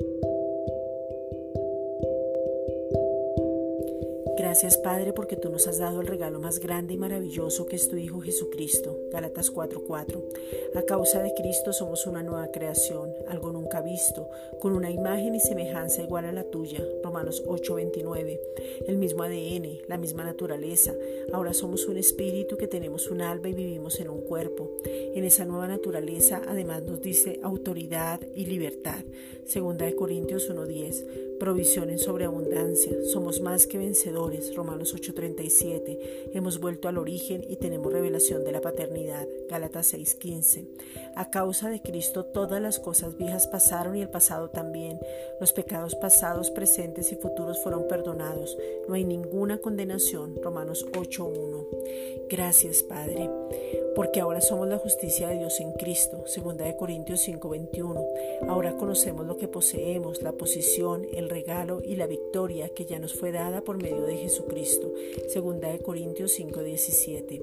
Thank you. Gracias Padre porque tú nos has dado el regalo más grande y maravilloso que es tu Hijo Jesucristo. Galatas 4:4. A causa de Cristo somos una nueva creación, algo nunca visto, con una imagen y semejanza igual a la tuya. Romanos 8:29. El mismo ADN, la misma naturaleza. Ahora somos un espíritu que tenemos un alma y vivimos en un cuerpo. En esa nueva naturaleza además nos dice autoridad y libertad. Segunda de Corintios 1:10 provisión en sobreabundancia. Somos más que vencedores, Romanos 8:37. Hemos vuelto al origen y tenemos revelación de la paternidad, Gálatas 6:15. A causa de Cristo todas las cosas viejas pasaron y el pasado también. Los pecados pasados, presentes y futuros fueron perdonados. No hay ninguna condenación, Romanos 8:1. Gracias, Padre porque ahora somos la justicia de Dios en Cristo, segunda de Corintios 5:21. Ahora conocemos lo que poseemos, la posición, el regalo y la victoria que ya nos fue dada por medio de Jesucristo, segunda de Corintios 5:17.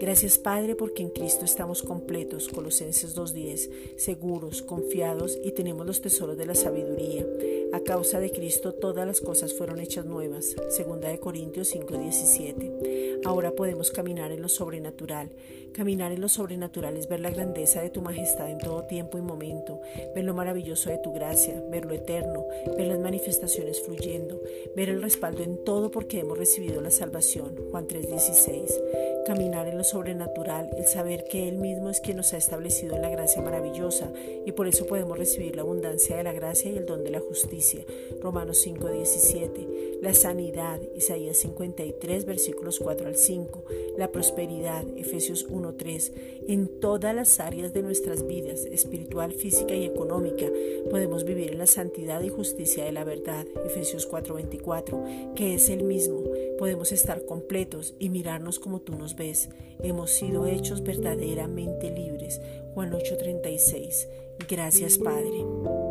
Gracias Padre porque en Cristo estamos completos, Colosenses 2:10, seguros, confiados y tenemos los tesoros de la sabiduría. A causa de Cristo todas las cosas fueron hechas nuevas, segunda de Corintios 5:17. Ahora podemos caminar en lo sobrenatural Caminar en lo sobrenatural es ver la grandeza de tu majestad en todo tiempo y momento, ver lo maravilloso de tu gracia, ver lo eterno, ver las manifestaciones fluyendo, ver el respaldo en todo porque hemos recibido la salvación. Juan 3:16. Caminar en lo sobrenatural, el saber que Él mismo es quien nos ha establecido en la gracia maravillosa y por eso podemos recibir la abundancia de la gracia y el don de la justicia. Romanos 5:17. La sanidad, Isaías 53, versículos 4 al 5. La prosperidad, Efesios 1:3. En todas las áreas de nuestras vidas, espiritual, física y económica, podemos vivir en la santidad y justicia de la verdad, Efesios 4:24, que es el mismo. Podemos estar completos y mirarnos como tú nos ves. Hemos sido hechos verdaderamente libres. Juan 8:36. Gracias Padre.